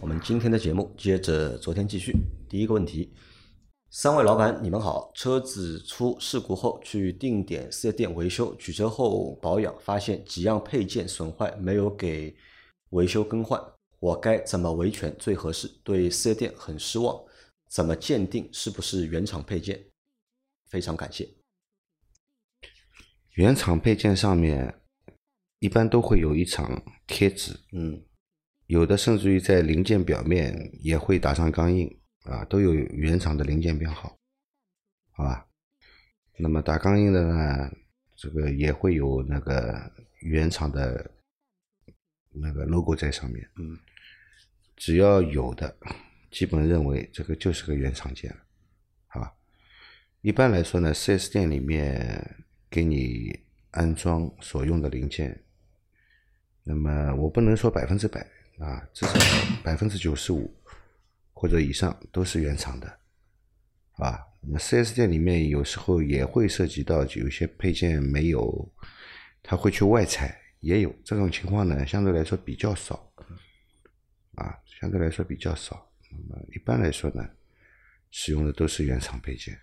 我们今天的节目接着昨天继续。第一个问题，三位老板，你们好。车子出事故后去定点四 S 店维修，取车后保养，发现几样配件损坏，没有给维修更换，我该怎么维权最合适？对四 S 店很失望，怎么鉴定是不是原厂配件？非常感谢。原厂配件上面一般都会有一层贴纸，嗯，有的甚至于在零件表面也会打上钢印啊，都有原厂的零件编号，好吧？那么打钢印的呢，这个也会有那个原厂的那个 logo 在上面，嗯，只要有的，基本认为这个就是个原厂件，好吧？一般来说呢，4S 店里面给你安装所用的零件，那么我不能说百分之百啊，至少百分之九十五或者以上都是原厂的，啊？那么 4S 店里面有时候也会涉及到有些配件没有，他会去外采，也有这种情况呢，相对来说比较少，啊，相对来说比较少。那么一般来说呢，使用的都是原厂配件。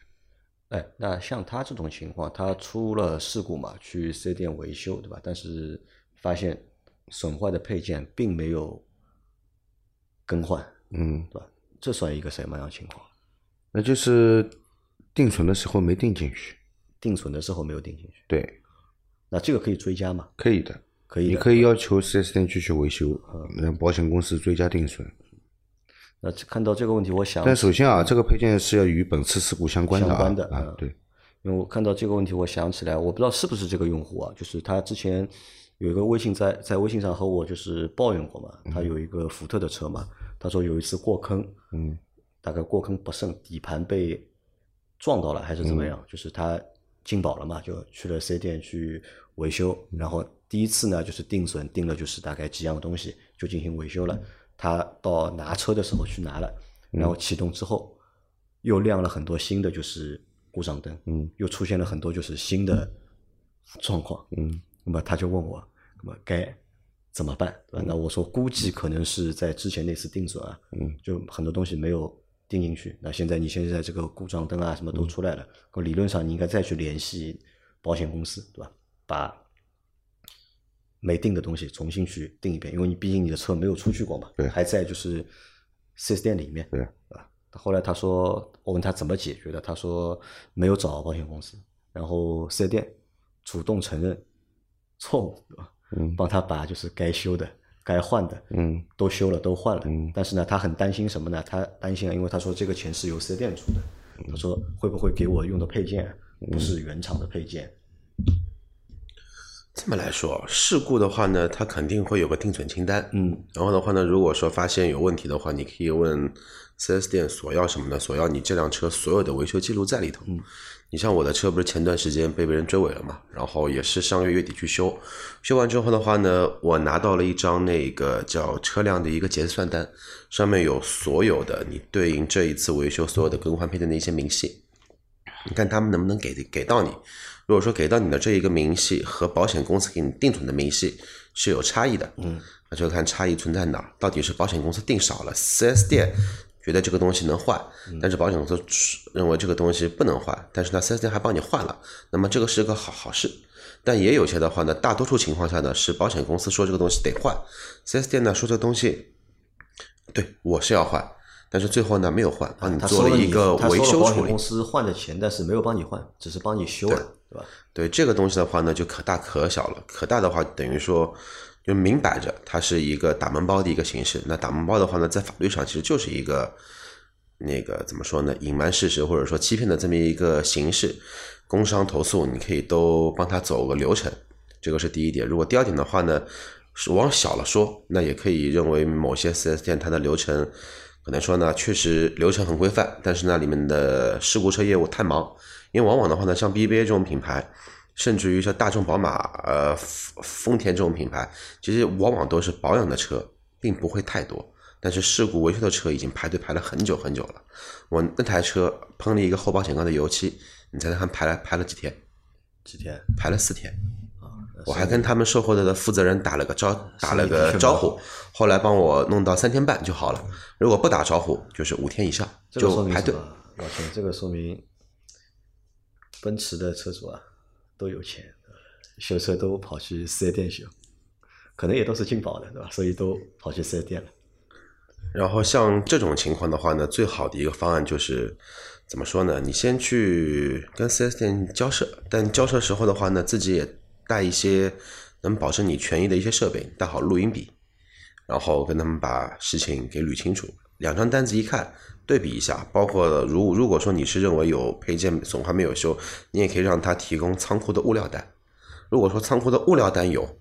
哎，那像他这种情况，他出了事故嘛，去四 S 店维修，对吧？但是发现损坏的配件并没有更换，嗯，对吧？这算一个什么样的情况？那就是定存的时候没定进去。定损的时候没有定进去，对，那这个可以追加吗？可以的，可以的，你可以要求四 S 店继续维修，让保险公司追加定损。那看到这个问题，我想，但首先啊，这个配件是要与本次事故相关的啊相关的嗯，啊对，因为我看到这个问题，我想起来，我不知道是不是这个用户啊，就是他之前有一个微信在在微信上和我就是抱怨过嘛，他有一个福特的车嘛，他说有一次过坑，嗯，大概过坑不慎，底盘被撞到了还是怎么嗯。样，就是他进保了嘛，就去了四 S 店去维修，嗯。然后第一次呢就是定损定了就是大概几样东西就进行维修嗯。了，他到拿车的时候去拿了，然后启动之后又亮了很多新的就是故障灯，嗯，又出现了很多就是新的状况，嗯，那么他就问我，那么该怎么办？对吧？那我说估计可能是在之前那次定损啊，嗯，就很多东西没有定进去。那现在你现在这个故障灯啊什么都出来了，那理论上你应该再去联系保险公司，对吧？把没定的东西重新去定一遍，因为你毕竟你的车没有出去过嘛，对还在就是四 S 店里面，对吧？后来他说，我问他怎么解决的，他说没有找保险公司，然后四 S 店主动承认错误，对吧？嗯帮他把就是该修的、该换的，嗯都修了，都换了。嗯但是呢，他很担心什么呢？他担心啊，因为他说这个钱是由四 S 店出的，他说会不会给我用的配件不是原厂的配件？这么来说，事故的话呢，它肯定会有个定损清单。嗯，然后的话呢，如果说发现有问题的话，你可以问 4S 店索要什么呢？索要你这辆车所有的维修记录在里头。嗯，你像我的车不是前段时间被别人追尾了嘛，然后也是上个月月底去修，修完之后的话呢，我拿到了一张那个叫车辆的一个结算单，上面有所有的你对应这一次维修所有的更换配件的一些明细。你看他们能不能给给到你？如果说给到你的这一个明细和保险公司给你定存的明细是有差异的，嗯，那就看差异存在哪儿。到底是保险公司定少了，4S 店觉得这个东西能换，但是保险公司认为这个东西不能换，但是呢，4S 店还帮你换了，那么这个是个好好事。但也有些的话呢，大多数情况下呢，是保险公司说这个东西得换，4S 店呢说这个东西，对我是要换，但是最后呢没有换，帮你做了一个维修处理公。司换的钱，但是没有帮你换，只是帮你修了，对吧？对这个东西的话呢，就可大可小了。可大的话，等于说就明摆着它是一个打门包的一个形式。那打门包的话呢，在法律上其实就是一个那个怎么说呢，隐瞒事实或者说欺骗的这么一个形式。工商投诉你可以都帮他走个流程，这个是第一点。如果第二点的话呢，是往小了说，那也可以认为某些四 S 店它的流程可能说呢，确实流程很规范，但是呢里面的事故车业务太忙，因为往往的话呢，像 BBA 这种品牌，甚至于像大众、宝马、呃丰丰田这种品牌，其实往往都是保养的车，并不会太多。但是事故维修的车已经排队排了很久很久了。我那台车喷了一个后保险杠的油漆，你猜猜看排了排了几天？几天？排了四天。我还跟他们售后的负责人打了个招，打了个招呼，后来帮我弄到三天半就好了。如果不打招呼，就是五天以上就排队明。老秦，这个说明奔驰的车主啊都有钱，修车都跑去四 S 店修，可能也都是进宝的，对吧？所以都跑去四 S 店了。然后像这种情况的话呢，最好的一个方案就是怎么说呢？你先去跟 4S 店交涉，但交涉时候的话呢，自己也带一些能保证你权益的一些设备，带好录音笔，然后跟他们把事情给捋清楚。两张单子一看，对比一下，包括如如果说你是认为有配件损坏没有修，你也可以让他提供仓库的物料单。如果说仓库的物料单有，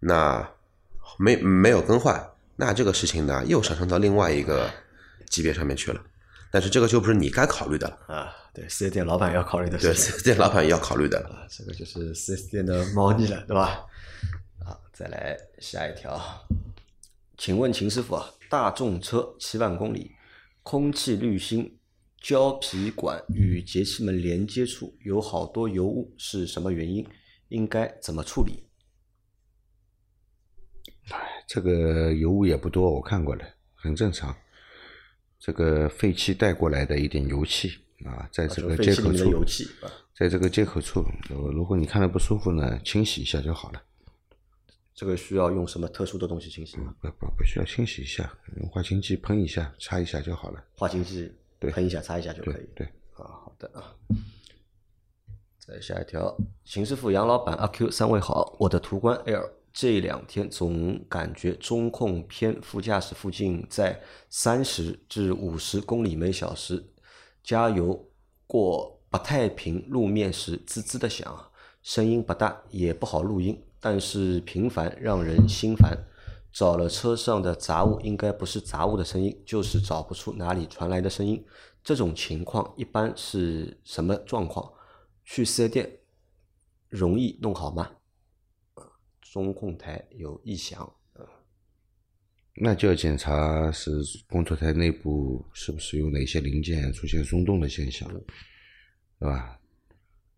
那没没有更换，那这个事情呢又上升到另外一个级别上面去了。但是这个就不是你该考虑的了，啊，对，四 S 店老板要考虑的对，事情 4S 店老板也要考虑的。啊，这个就是四 S 店的猫腻了，对吧？好，再来下一条，请问秦师傅啊，大众车七万公里，空气滤芯胶皮管与节气门连接处有好多油污，是什么原因？应该怎么处理？这个油污也不多，我看过了，很正常。这个废气带过来的一点油气啊，在这个接口处啊，在这个接口处，呃如果你看着不舒服呢，清洗一下就好了。这个需要用什么特殊的东西清洗吗？不不不需要清洗一下，用化清剂喷一下，擦一下就好了。化清剂对喷一下、擦一下就可以。对对，啊，好的啊。再下一条，秦师傅、杨老板、阿 Q 三位好，我的途观 L 这两天总感觉中控偏副驾驶附近在三十至五十公里每小时，加油过不太平路面时滋滋的响，声音不大，也不好录音，但是频繁让人心烦。找了车上的杂物，应该不是杂物的声音，就是找不出哪里传来的声音。这种情况一般是什么状况？去四 S 店容易弄好吗？中控台有异响，那就要检查是工作台内部是不是有哪些零件出现松动的现象，对吧？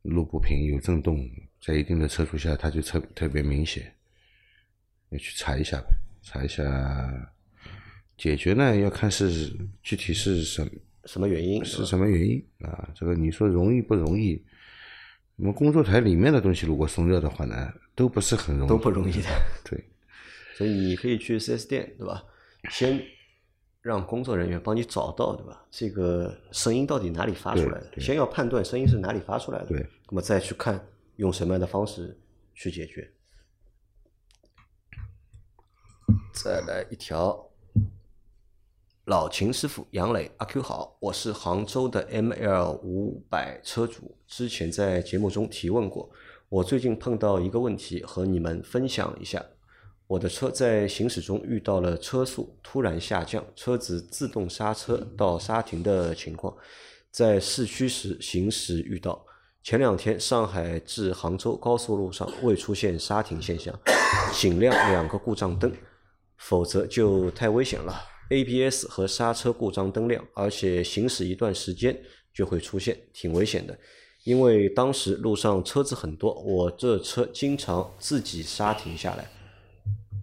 路不平有震动，在一定的车速下，它就特特别明显，要去查一下呗，查一下。解决呢，要看是具体是什什么原因？是什么原因啊？这个你说容易不容易？我们工作台里面的东西如果松热的话呢，都不是很容易，都不容易的。对，所以你可以去 4S 店，对吧？先让工作人员帮你找到，对吧？这个声音到底哪里发出来的？先要判断声音是哪里发出来的，对，那么再去看用什么样的方式去解决。再来一条，老秦师傅杨磊阿 Q 好，我是杭州的 ML 五百车主，之前在节目中提问过，我最近碰到一个问题，和你们分享一下。我的车在行驶中遇到了车速突然下降，车子自动刹车到刹停的情况，在市区时行驶遇到。前两天上海至杭州高速路上未出现刹停现象，仅亮两个故障灯，否则就太危险了。ABS 和刹车故障灯亮，而且行驶一段时间就会出现，挺危险的。因为当时路上车子很多，我这车经常自己刹停下来，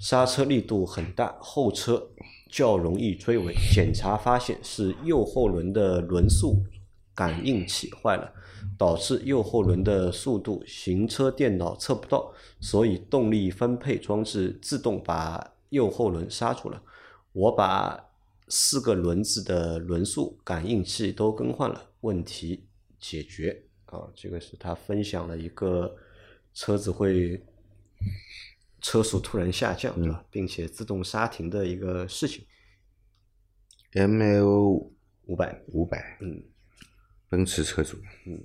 刹车力度很大，后车较容易追尾。检查发现是右后轮的轮速感应器坏了，导致右后轮的速度行车电脑测不到，所以动力分配装置自动把右后轮刹住了。我把四个轮子的轮速感应器都更换了，问题解决。啊，这个是他分享了一个车子会车速突然下降，对吧？并且自动刹停的一个事情。M L 五百，五百，嗯，奔驰车主，嗯，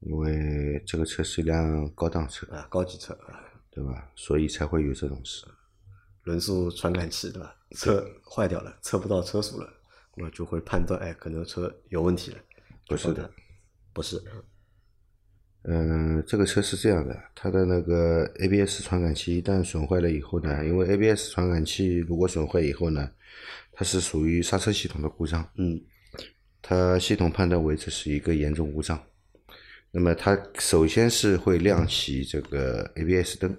因为这个车是一辆高档车，啊，高级车啊，对吧？所以才会有这种事。轮速传感器对吧？车坏掉了，测不到车速了，那就会判断，哎，可能车有问题了。不是的，不是，嗯，这个车是这样的，它的那个 ABS 传感器一旦损坏了以后呢，因为 ABS 传感器如果损坏以后呢，它是属于刹车系统的故障，嗯，它系统判断为这是一个严重故障，那么它首先是会亮起这个 ABS 灯，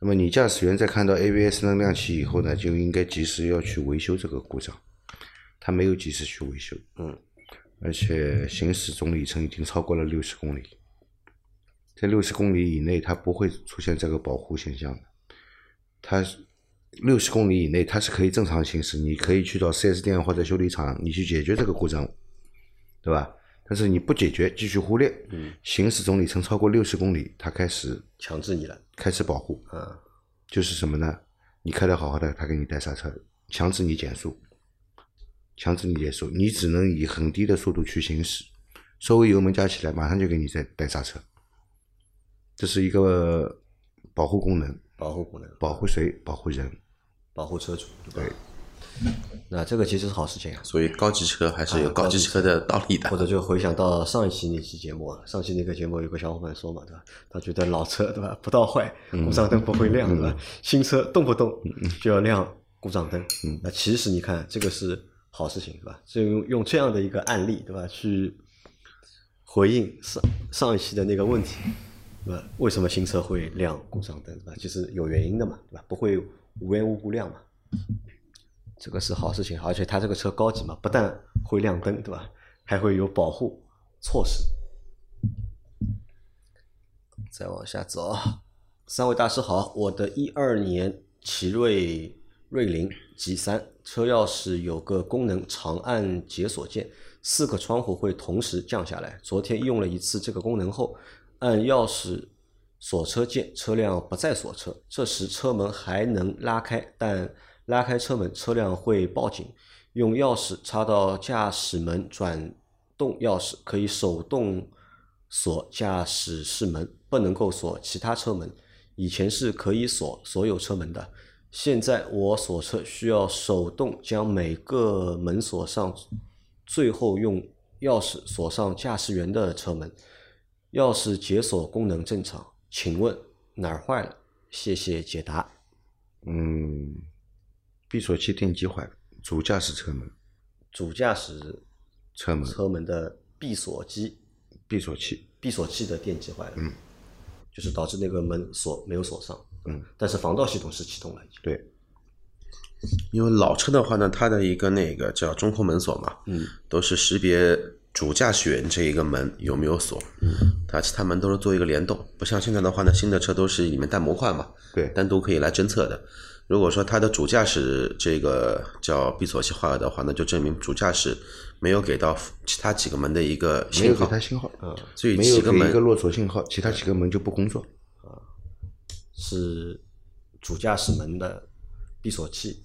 那么你驾驶员在看到 ABS 灯亮起以后呢，就应该及时要去维修这个故障，他没有及时去维修，嗯，而且行驶总里程已经超过了六十公里。在六十公里以内，它不会出现这个保护现象的。它六十公里以内，它是可以正常行驶，你可以去到 4S 店或者修理厂，你去解决这个故障，对吧？但是你不解决，继续忽略，嗯，行驶总里程超过六十公里，它开始强制你了，开始保护，嗯，就是什么呢？你开的好好的，它给你带刹车，强制你减速，强制你减速，你只能以很低的速度去行驶，稍微油门加起来，马上就给你再带刹车。这是一个保护功能，保护功能，保护谁？保护人。保护车主，对吧？对，那这个其实是好事情啊。所以高级车还是有高级车的道理的或。者就回想到上一期那期节目啊，上期那个节目有个小伙伴说嘛，对吧？他觉得老车对吧，不到坏，故障灯不会亮，对吧？新车动不动就要亮故障灯。那其实你看，这个是好事情，对吧？就用用这样的一个案例，对吧？去回应上上一期的那个问题，为什么新车会亮故障灯，对吧？就是有原因的嘛，对吧？不会无缘无故亮嘛。这个是好事情，而且它这个车高级嘛，不但会亮灯，对吧？还会有保护措施。再往下走，三位大师好，我的一二年奇瑞瑞麟 G 三车钥匙有个功能，长按解锁键，四个窗户会同时降下来。昨天用了一次这个功能后，按钥匙锁车键，车辆不再锁车，这时车门还能拉开，但拉开车门，车辆会报警。用钥匙插到驾驶门转动钥匙，可以手动锁驾驶室门，不能够锁其他车门。以前是可以锁所有车门的，现在我锁车需要手动将每个门锁上，最后用钥匙锁上驾驶员的车门。钥匙解锁功能正常，请问哪儿坏了？谢谢解答。嗯，闭锁器电机坏了，主驾驶车门主驾驶车门车门的闭锁机、闭锁器，闭锁器的电机坏了，嗯，就是导致那个门锁没有锁上，嗯，但是防盗系统是启动了已经，对，因为老车的话呢，它的一个那个叫中控门锁嘛，嗯，都是识别主驾驶员这一个门有没有锁，嗯，它其他门都是做一个联动，不像现在的话呢，新的车都是里面带模块嘛，对。单独可以来侦测的。如果说它的主驾驶这个叫闭锁器坏了的话，那就证明主驾驶没有给到其他几个门的一个信号。没有信号，给它信号，嗯，所以没有几个门给一个落锁信号，其他几个门就不工作。啊。是主驾驶门的闭锁器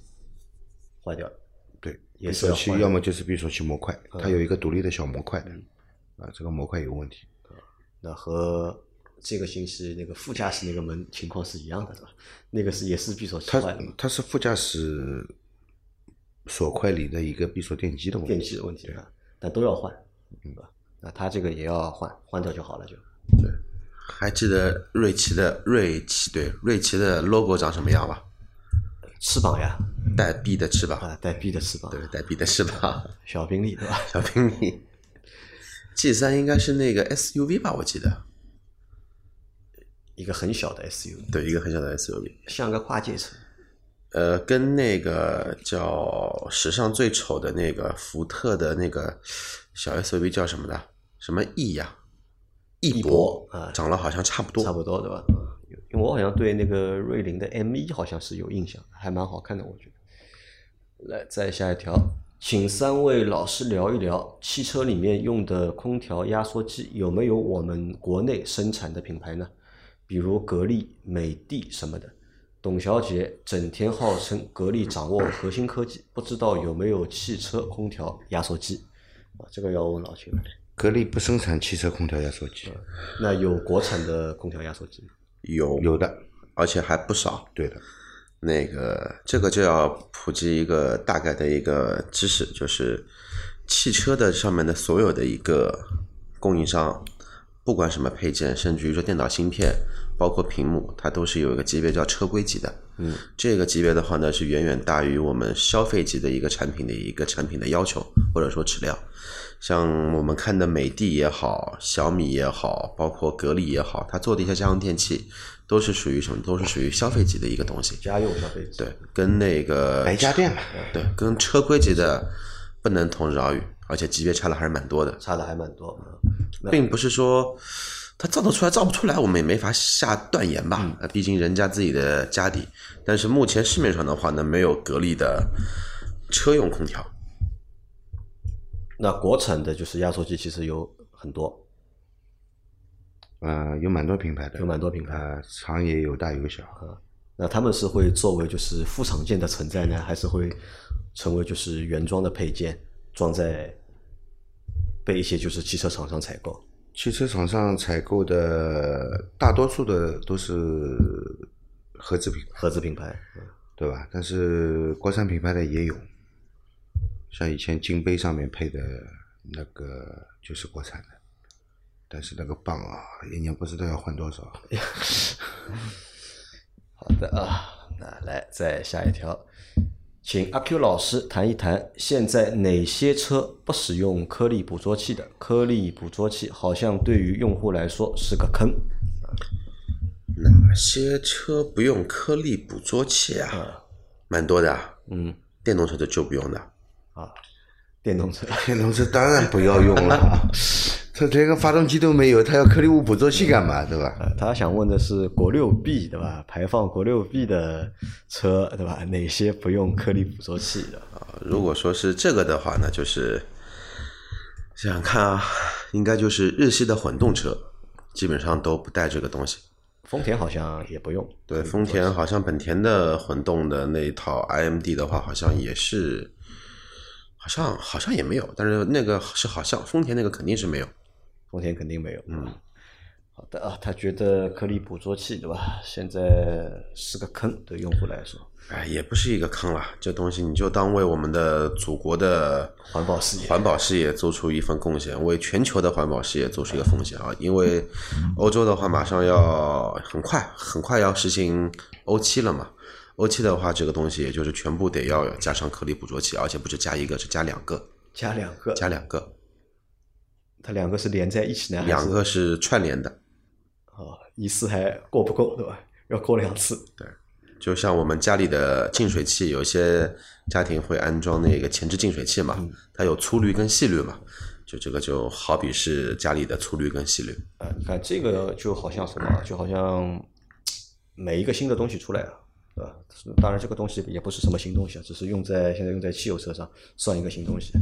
坏掉了，对，也是要么就是闭锁器模块，它有一个独立的小模块的，啊，这个模块有问题。那和这个星期那个副驾驶那个门情况是一样的，对吧？那个是也是闭锁器它它是副驾驶锁块里的一个闭锁电机的问题。电机的问题啊，但都要换，对吧？那它这个也要换，换掉就好了就。对还记得瑞奇的瑞奇对瑞奇的 logo 长什么样吗？翅膀呀，带 B 的翅膀，啊，带 B 的翅膀，对，带 B 的翅膀，小宾利对吧？小宾利。G 三应该是那个 SUV 吧，我记得，一个很小的 SUV，对，一个很小的 SUV。像个跨界车，呃，跟那个叫史上最丑的那个福特的那个小 SUV 叫什么的？什么翼呀？翼博啊长得好像差不多。差不多对吧？因为我好像对那个瑞麟的 M 一好像是有印象，还蛮好看的，我觉得。来，再下一条，请三位老师聊一聊汽车里面用的空调压缩机有没有我们国内生产的品牌呢？比如格力、美的什么的。董小姐整天号称格力掌握核心科技，不知道有没有汽车空调压缩机？啊，这个要问老秦了。格力不生产汽车空调压缩机，那有国产的空调压缩机吗？有。有的。而且还不少。对的，那个这个就要普及一个大概的一个知识，就是汽车的上面的所有的一个供应商，不管什么配件，甚至于说电脑芯片，包括屏幕，它都是有一个级别叫车规级的。嗯，这个级别的话呢，是远远大于我们消费级的一个产品的一个产品的要求或者说质量。像我们看的美的也好，小米也好，包括格力也好，它做的一些家用电器，都是属于什么？都是属于消费级的一个东西。家用消费级对，跟那个白家电嘛，对，跟车规级的不能同日而语，而且级别差的还是蛮多的，差的还蛮多。并不是说它造得出来造不出来，我们也没法下断言吧。呃毕竟人家自己的家底，但是目前市面上的话呢，没有格力的车用空调。那国产的就是压缩机，其实有很多，呃，有蛮多品牌的，有蛮多品牌呃，厂也有大有小。那他们是会作为就是副厂件的存在呢，还是会成为就是原装的配件，装在被一些就是汽车厂商采购？汽车厂商采购的大多数的都是合资品牌，合资品牌，嗯对吧？但是国产品牌的也有，像以前金杯上面配的那个就是国产的，但是那个棒啊，一年不知道要换多少。好的啊，那来再下一条，请阿 Q 老师谈一谈现在哪些车不使用颗粒捕捉器的？颗粒捕捉器好像对于用户来说是个坑。哪些车不用颗粒捕捉器啊？蛮多的啊，嗯电动车的就不用的。啊，电动车 电动车当然不要用了，它连个发动机都没有，它要颗粒物捕捉器干嘛？对吧？呃他想问的是国六 B 对吧？排放国六 B 的车对吧？哪些不用颗粒捕捉器的？如果说是这个的话呢，就是想想看啊，应该就是日系的混动车，基本上都不带这个东西。丰田好像也不用。对，丰田好像本田的混动的那一套 IMD 的话，好像也是，好像好像也没有，但是那个是好像丰田那个肯定是没有。丰田肯定没有。嗯，好的啊，他觉得颗粒捕捉器对吧？现在是个坑，对用户来说，哎，也不是一个坑了，这东西你就当为我们的祖国的环保事业环保事业做出一份贡献，为全球的环保事业做出一个贡献啊！因为欧洲的话，马上要很快很快要实行欧七了嘛。欧七的话，这个东西也就是全部得要加上颗粒捕捉器，而且不是加一个，是加两个，加两个，加两个，它两个是连在一起呢，两个是串联的。哦，一次还过不够对吧？要过两次。对就像我们家里的净水器，有些家庭会安装那个前置净水器嘛，它有粗滤跟细滤嘛，就这个就好比是家里的粗滤跟细滤。啊，你看这个就好像什么，就好像每一个新的东西出来了，对吧？当然这个东西也不是什么新东西啊，只是用在现在用在汽油车上算一个新东西。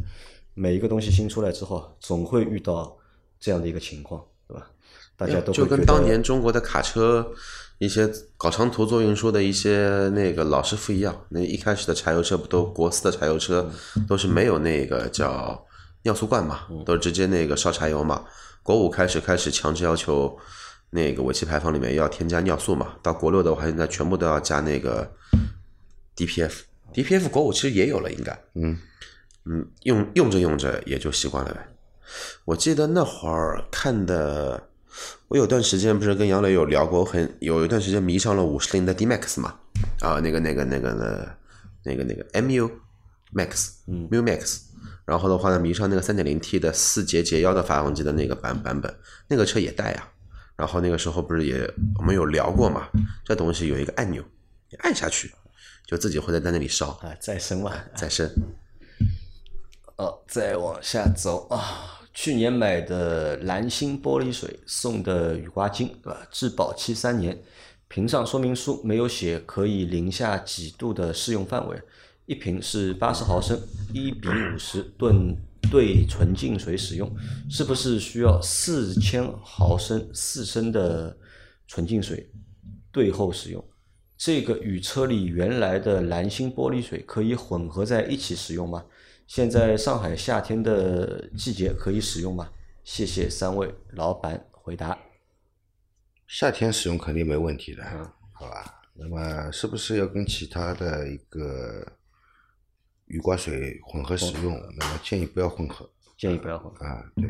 每一个东西新出来之后，总会遇到这样的一个情况，对吧？大家都就跟当年中国的卡车一些搞长途做运输的一些那个老师傅一样，那一开始的柴油车不都国四的柴油车都是没有那个叫尿素罐嘛，都是直接那个烧柴油嘛。国五开始开始强制要求那个尾气排放里面要添加尿素嘛，到国六的话现在全部都要加那个 DPF。DPF 国五其实也有了，应该，嗯嗯，用用着用着也就习惯了呗。我记得那会儿看的，我有段时间不是跟杨磊有聊过，我很有一段时间迷上了五十铃的 D Max 嘛，啊，那个那个那个呢，那个那个 MU Max，嗯，MU Max，然后的话呢，迷上那个三点零 T 的四节节腰的发动机的那个版版本，那个车也带呀。然后那个时候不是也我们有聊过嘛，这东西有一个按钮，你按下去就自己会在那里烧啊再生嘛，再生。哦，再往下走啊，去年买的蓝星玻璃水送的雨刮巾，对吧？质保期三年，瓶上说明书没有写可以零下几度的适用范围，一瓶是八十毫升，一比五十吨兑纯净水使用，是不是需要四千毫升四升的纯净水兑后使用？这个与车里原来的蓝星玻璃水可以混合在一起使用吗？现在上海夏天的季节可以使用吗？谢谢三位老板回答。夏天使用肯定没问题的，好吧？那么是不是要跟其他的一个雨刮水混合使用？那么建议不要混合建议不要混合。啊，对，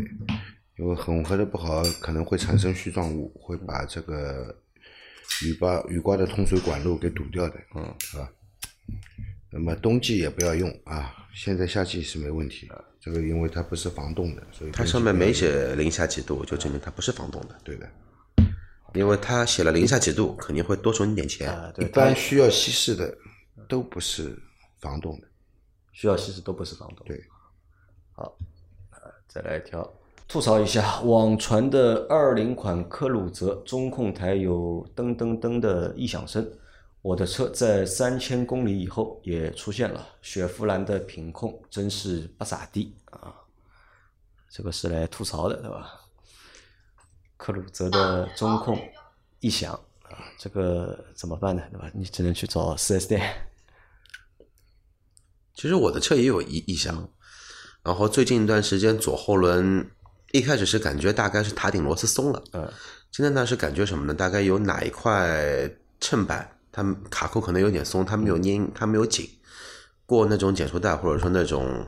因为混合的不好，可能会产生絮状物，会把这个雨刮雨刮的通水管路给堵掉的，嗯，啊。那么冬季也不要用啊，现在夏季是没问题，这个因为它不是防冻的，所以它上面没写零下几度，就证明它不是防冻的，对的。因为它写了零下几度，肯定会多收你点钱。啊，一对，一般需要稀释的都不是防冻的，需要稀释都不是防冻。对，好，呃再来一条，吐槽一下网传的二零款科鲁泽中控台有噔噔噔的异响声，我的车在三千公里以后也出现了，雪佛兰的品控真是不咋地啊！这个是来吐槽的，对吧？克鲁泽的中控异响啊，这个怎么办呢？对吧？你只能去找四 S 店。其实我的车也有异异响，然后最近一段时间左后轮一开始是感觉大概是塔顶螺丝松了，嗯，现在呢是感觉什么呢？大概有哪一块衬板它卡扣可能有点松，它没有粘，它没有紧，过那种减速带或者说那种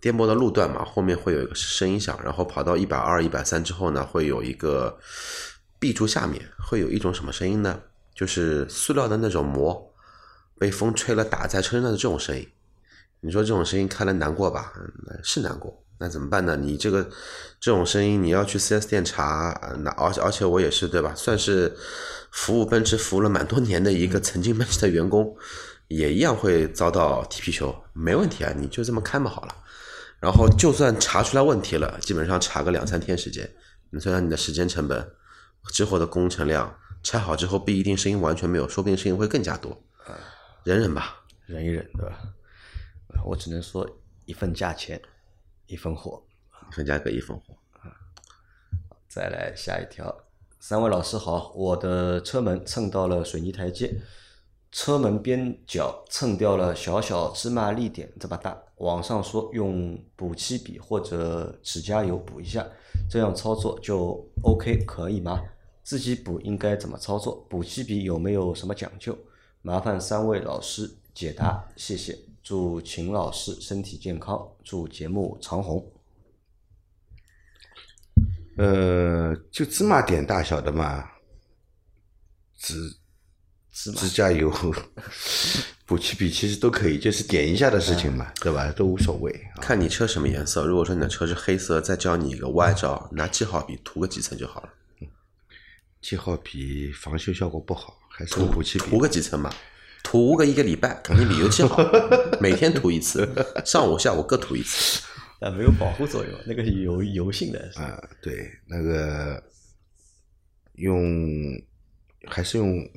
颠簸的路段嘛，后面会有一个声音响，然后跑到一百二、一百三之后呢，会有一个壁柱下面会有一种什么声音呢？就是塑料的那种膜被风吹了打在车身上的这种声音。你说这种声音看了难过吧？嗯，是难过。那怎么办呢？你这个这种声音，你要去 4S 店查，呃那而且而且我也是对吧？算是服务奔驰服务了蛮多年的一个曾经奔驰的员工，也一样会遭到踢皮球。没问题啊，你就这么开嘛好了。然后就算查出来问题了，基本上查个两三天时间，你算算你的时间成本之后的工程量，拆好之后不一定声音完全没有，说不定声音会更加多。忍忍吧。忍一忍，对吧？我只能说一份价钱一分货。分价格一分货。再来下一条，三位老师好，我的车门蹭到了水泥台阶，车门边角蹭掉了小小芝麻粒点这么大，网上说用补漆笔或者指甲油补一下，这样操作就 OK 可以吗？自己补应该怎么操作？补漆笔有没有什么讲究？麻烦三位老师解答，谢谢。祝秦老师身体健康，祝节目长红。呃，就芝麻点大小的嘛，指芝指甲油、补漆笔其实都可以，就是点一下的事情嘛，对吧？都无所谓啊。看你车什么颜色。如果说你的车是黑色，再教你一个歪招，拿记号笔涂个几层就好了。记号笔防锈效果不好，还是用补漆笔涂。个几层嘛，涂个一个礼拜，肯定比油漆好。每天涂一次，上午下午各涂一次。但没有保护作用，那个是油油性的。啊，对，那个用还是用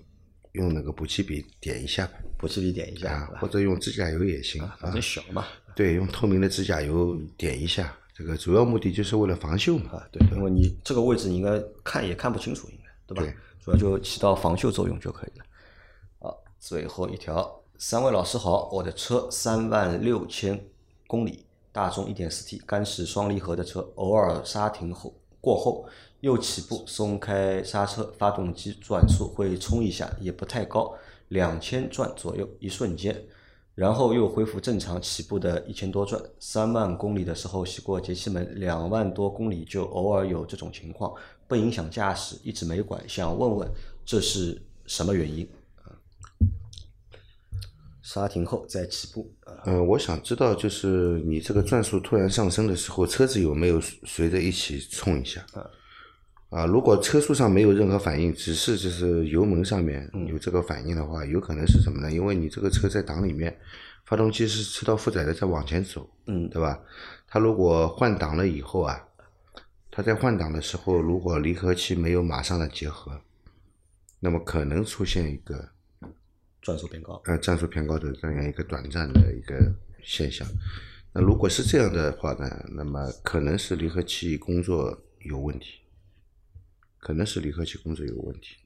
用那个补漆笔点一下吧，补漆笔点一下，啊或者用指甲油也行啊反正。小嘛。对，用透明的指甲油点一下，这个主要目的就是为了防锈嘛。啊，对，因为你这个位置你应该看也看不清楚，应该对吧？对主要就起到防锈作用就可以了。最后一条，三位老师好，我的车三万六千公里，大众 1.4T 干式双离合的车，偶尔刹停后过后又起步松开刹车，发动机转速会冲一下，也不太高，两千转左右，一瞬间。然后又恢复正常起步的一千多转，三万公里的时候洗过节气门，两万多公里就偶尔有这种情况，不影响驾驶，一直没管，想问问这是什么原因？啊，刹停后再起步啊，嗯，我想知道，就是你这个转速突然上升的时候，车子有没有随着一起冲一下？啊，如果车速上没有任何反应，只是就是油门上面有这个反应的话，有可能是什么呢？因为你这个车在档里面，发动机是吃到负载的在往前走，嗯对吧？它如果换挡了以后啊，它在换挡的时候，如果离合器没有马上的结合，那么可能出现一个转速偏高，呃转速偏高的这样一个短暂的一个现象。那如果是这样的话呢，那么可能是离合器工作有问题，可能是离合器工作有问题，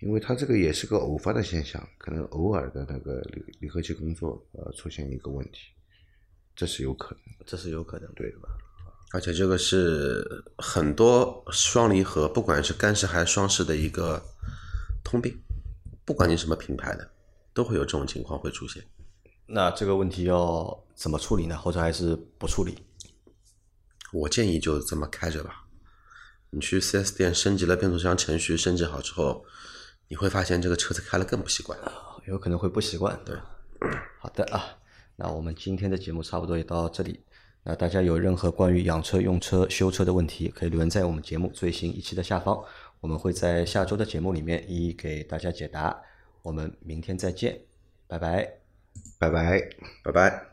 因为它这个也是个偶发的现象，可能偶尔的那个离离合器工作呃出现一个问题，这是有可能。这是有可能对的吧？而且这个是很多双离合，不管是干式还是双式的一个通病。不管你什么品牌的，都会有这种情况会出现。那这个问题要怎么处理呢？或者还是不处理？我建议就这么开着吧。你去 4S 店升级了变速箱程序，升级好之后，你会发现这个车子开了更不习惯。有可能会不习惯。对，好的啊，那我们今天的节目差不多也到这里。那大家有任何关于养车、用车、修车的问题，可以留言在我们节目最新一期的下方，我们会在下周的节目里面一一给大家解答。我们明天再见，拜拜。拜拜。拜拜。